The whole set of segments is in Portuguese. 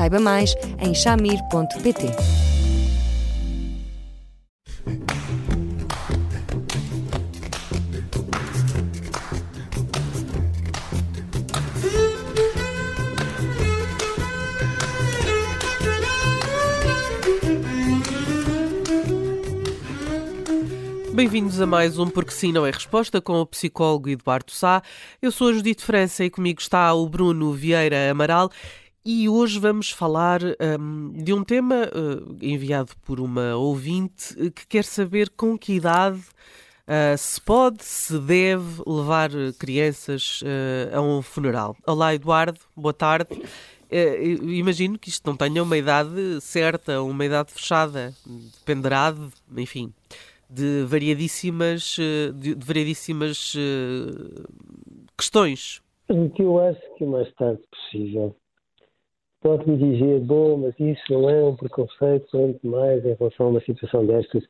Saiba mais em chamir.pt. Bem-vindos a mais um Porque Sim Não é Resposta com o psicólogo Eduardo Sá. Eu sou a Judite França e comigo está o Bruno Vieira Amaral e hoje vamos falar um, de um tema uh, enviado por uma ouvinte uh, que quer saber com que idade uh, se pode, se deve levar crianças a um funeral. Olá, Eduardo, boa tarde. imagino que isto não tenha uma idade certa, uma idade fechada, dependerá, de, enfim, de variadíssimas, de, de variadíssimas questões. Eu acho que o mais tarde possível pode-me dizer, bom, mas isso não é um preconceito, quanto mais em relação a uma situação destas.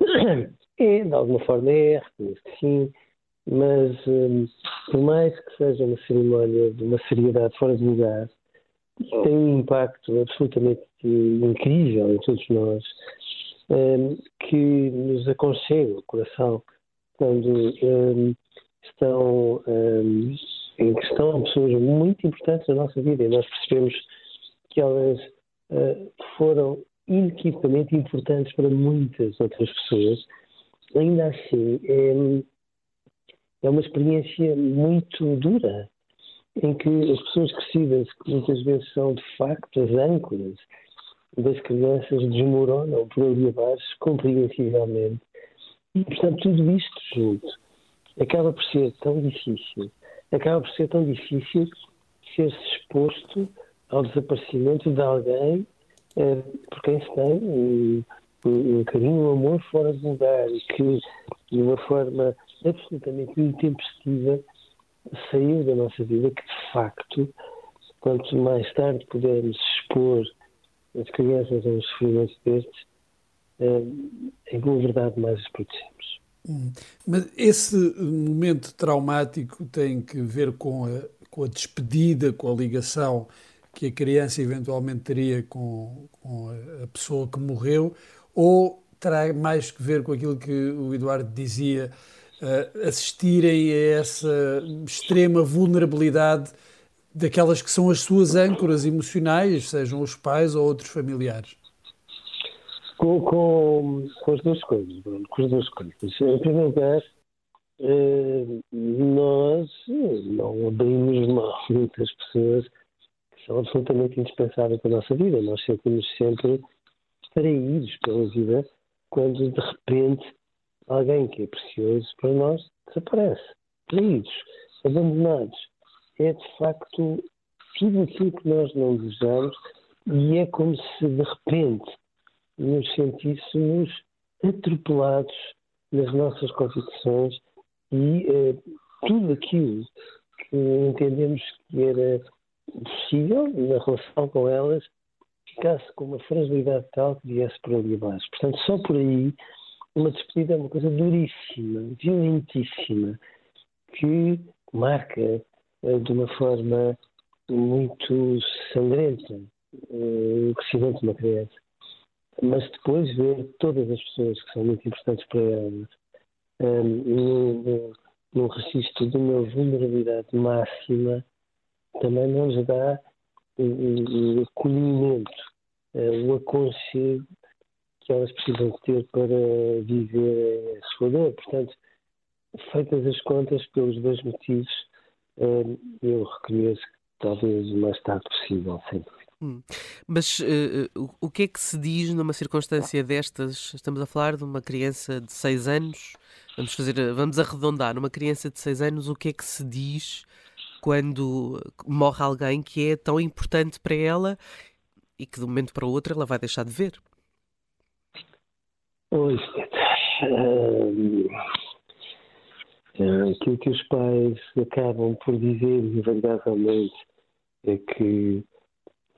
É, de alguma forma é, reconheço que sim, mas um, por mais que seja uma cerimónia de uma seriedade fora de lugar, tem um impacto absolutamente incrível em todos nós, um, que nos aconchega o coração quando um, estão hum, em questão pessoas muito importantes na nossa vida e nós percebemos que elas uh, foram inequivocamente importantes para muitas outras pessoas, ainda assim é, é uma experiência muito dura, em que as pessoas crescidas, que muitas vezes são de facto as âncoras das crianças, desmoronam por ali abaixo, compreensivelmente. E, portanto, tudo isto junto acaba por ser tão difícil, acaba por ser tão difícil ser-se exposto ao desaparecimento de alguém eh, por quem se tem um, um, carinho, um amor fora de lugar e que, de uma forma absolutamente intempestiva, saiu da nossa vida, que de facto, quanto mais tarde pudermos expor as crianças a um sofrimento destes, eh, em boa verdade mais as protegemos. Hum. Mas esse momento traumático tem que ver com a, com a despedida, com a ligação que a criança eventualmente teria com, com a pessoa que morreu, ou terá mais que ver com aquilo que o Eduardo dizia, uh, assistirem a essa extrema vulnerabilidade daquelas que são as suas âncoras emocionais, sejam os pais ou outros familiares? Com, com, com as duas coisas, Bruno, com as duas coisas. Em primeiro lugar, eh, nós não abrimos mão muitas pessoas são absolutamente indispensáveis para a nossa vida. Nós sentimos sempre traídos pela vida quando de repente alguém que é precioso para nós desaparece. Traídos, abandonados. É de facto tudo aquilo que nós não desejamos e é como se de repente nos sentíssemos atropelados nas nossas convicções e eh, tudo aquilo que entendemos que era possível, na relação com elas, ficasse com uma fragilidade tal que viesse por ali abaixo. Portanto, só por aí, uma despedida é uma coisa duríssima, violentíssima, que marca eh, de uma forma muito sangrenta eh, o crescimento de uma criança. Mas depois ver todas as pessoas que são muito importantes para elas num, num registro de uma vulnerabilidade máxima também nos dá o, acolhimento, eh, o aconchego que elas precisam ter para viver a sua dor. Portanto, feitas as contas pelos dois motivos, eh, eu reconheço que talvez o mais tarde possível, sempre. Hum. Mas uh, o que é que se diz numa circunstância destas? Estamos a falar de uma criança de 6 anos, vamos fazer, vamos arredondar, numa criança de 6 anos, o que é que se diz quando morre alguém que é tão importante para ela e que de um momento para o outro ela vai deixar de ver. Pois, aquilo que os pais acabam por dizer invariavelmente é que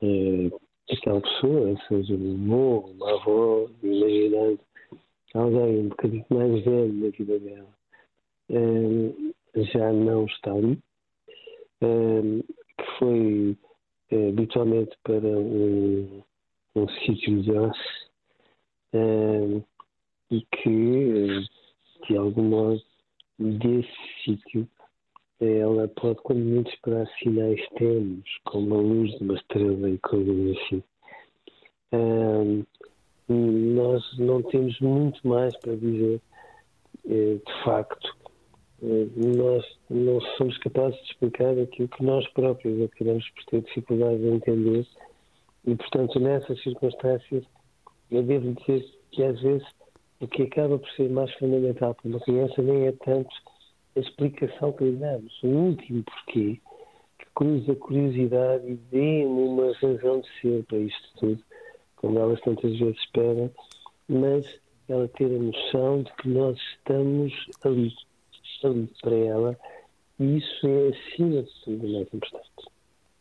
é, aquela pessoa, seja um avô, uma avó, imaginando alguém um bocadinho mais velho na vida dela, é, já não está ali, que foi é, habitualmente para um, um sítio de osso e que, de algum modo, desse sítio ela pode, quando muito, esperar sinais tênues, como a luz de uma estrela e coisas assim. Um, nós não temos muito mais para dizer, eh, de facto. Eh, nós não somos capazes de explicar aquilo que nós próprios acabamos por ter dificuldade de entender. E, portanto, nessas circunstâncias, eu devo dizer que às vezes o que acaba por ser mais fundamental para uma criança nem é tanto a explicação que lhe damos. O último porquê que cruza a curiosidade e dê-me uma razão de ser para isto tudo, como elas tantas vezes esperam, mas ela ter a noção de que nós estamos ali, ali para ela, e isso é acima de tudo mais importante.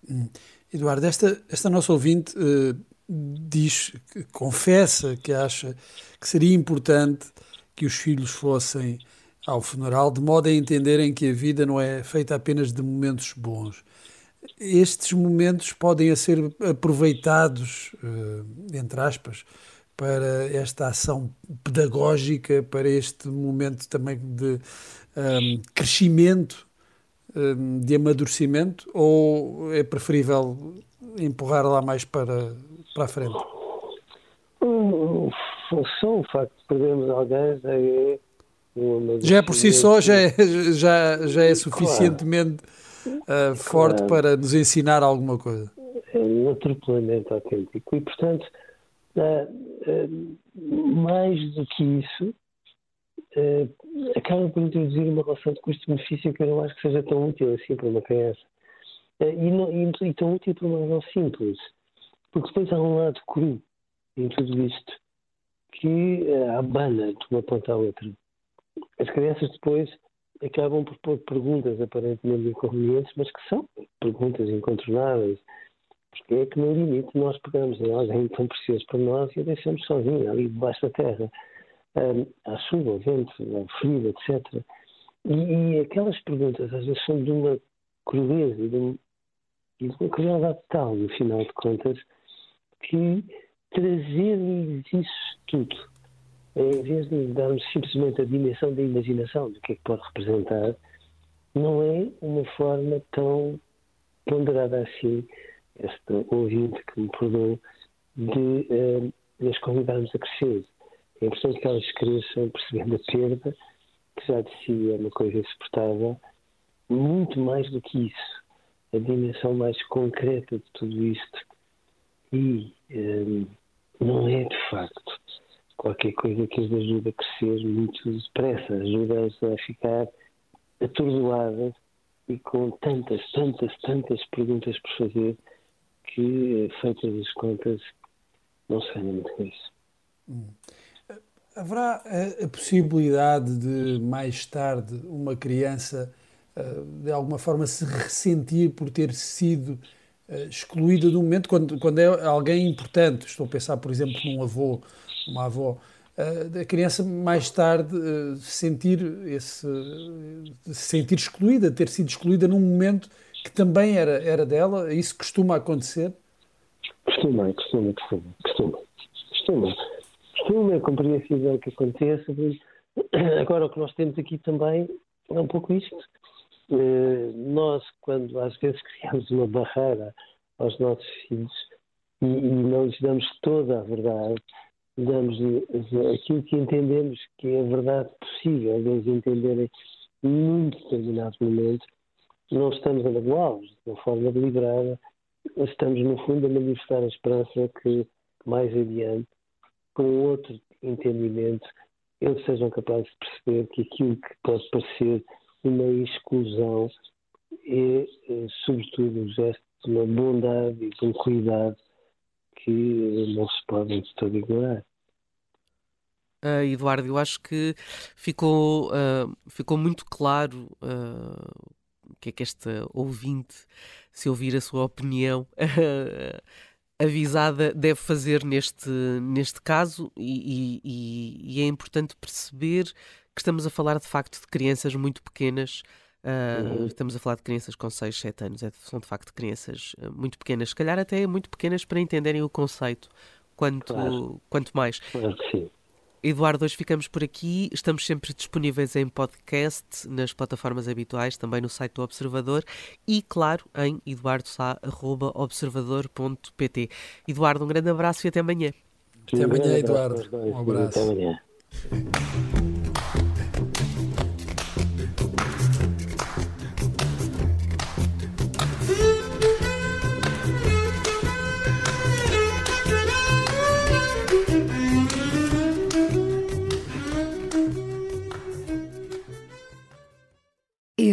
Hum. Eduardo, esta, esta nossa ouvinte uh, diz, confessa que acha que seria importante que os filhos fossem ao funeral, de modo a entenderem que a vida não é feita apenas de momentos bons. Estes momentos podem ser aproveitados, eh, entre aspas, para esta ação pedagógica, para este momento também de um, crescimento, um, de amadurecimento, ou é preferível empurrar lá mais para, para a frente? Só o facto de perdermos alguém é já por si só já é, já, já é suficientemente claro. uh, forte claro. para nos ensinar alguma coisa. É um atropelamento autêntico. E, portanto, uh, uh, mais do que isso, acaba por introduzir uma relação de custo-benefício que eu não acho que seja tão útil assim para uma criança. E, não, e, e tão útil por uma razão simples. Porque depois há um lado cru em tudo isto que abana de uma ponta à outra as crianças depois acabam por pôr perguntas aparentemente inconvenientes, mas que são perguntas incontornáveis. Porque é que no limite nós pegamos em alguém tão precioso para nós e a deixamos sozinha ali debaixo da terra, à chuva, ao vento, ao frio, etc. E, e, aquelas perguntas às vezes são de uma crudeza e de, um, de uma crueldade tal, no final de contas, que trazer-lhes isso tudo em vez de darmos simplesmente a dimensão da imaginação do que é que pode representar, não é uma forma tão ponderada assim, este ouvinte que me perdoou, de uh, as convidarmos a crescer. É importante que elas cresçam percebendo a perda, que já de si é uma coisa insuportável, muito mais do que isso, a dimensão mais concreta de tudo isto. E um, não é de facto qualquer coisa que as ajude a crescer muito depressa, ajuda-as a ficar atordoadas e com tantas, tantas, tantas perguntas por fazer que, feitas as contas, não se ganha muito com isso. Haverá a, a, possibilidade de, mais tarde, uma criança, uh, de alguma forma, se ressentir por ter sido uh, excluída de um momento, quando, quando é alguém importante? Estou a pensar, por exemplo, num avô uma avó, a criança mais tarde sentir esse sentir excluída, ter sido excluída num momento que também era era dela, isso costuma acontecer? Costuma, costuma, costuma, costuma, costuma, costuma, é compreensível que aconteça. Agora o que nós temos aqui também é um pouco isto. Nós, quando às vezes criamos uma barreira aos nossos filhos e, e não lhes damos toda a verdade, damos aquilo que entendemos que é a verdade possível deles entenderem num determinado momento, não estamos a magoá-los de uma forma deliberada, estamos, no fundo, a manifestar a esperança que mais adiante, com outro entendimento, eles sejam capazes de perceber que aquilo que pode parecer uma exclusão é, é sobretudo, um gesto de uma bondade e de um cuidado que não se podem de todo ignorar. Uh, Eduardo, eu acho que ficou, uh, ficou muito claro uh, o que é que esta ouvinte, se ouvir a sua opinião, avisada, deve fazer neste, neste caso, e, e, e, é importante perceber que estamos a falar de facto de crianças muito pequenas. Uhum. Estamos a falar de crianças com 6, 7 anos, é, são de facto crianças muito pequenas, se calhar até muito pequenas para entenderem o conceito, quanto, claro. quanto mais. Claro que sim. Eduardo, hoje ficamos por aqui. Estamos sempre disponíveis em podcast, nas plataformas habituais, também no site do Observador e, claro, em eduardosá.observador.pt. Eduardo, um grande abraço e até amanhã. Até amanhã, Eduardo. Um abraço. Até amanhã.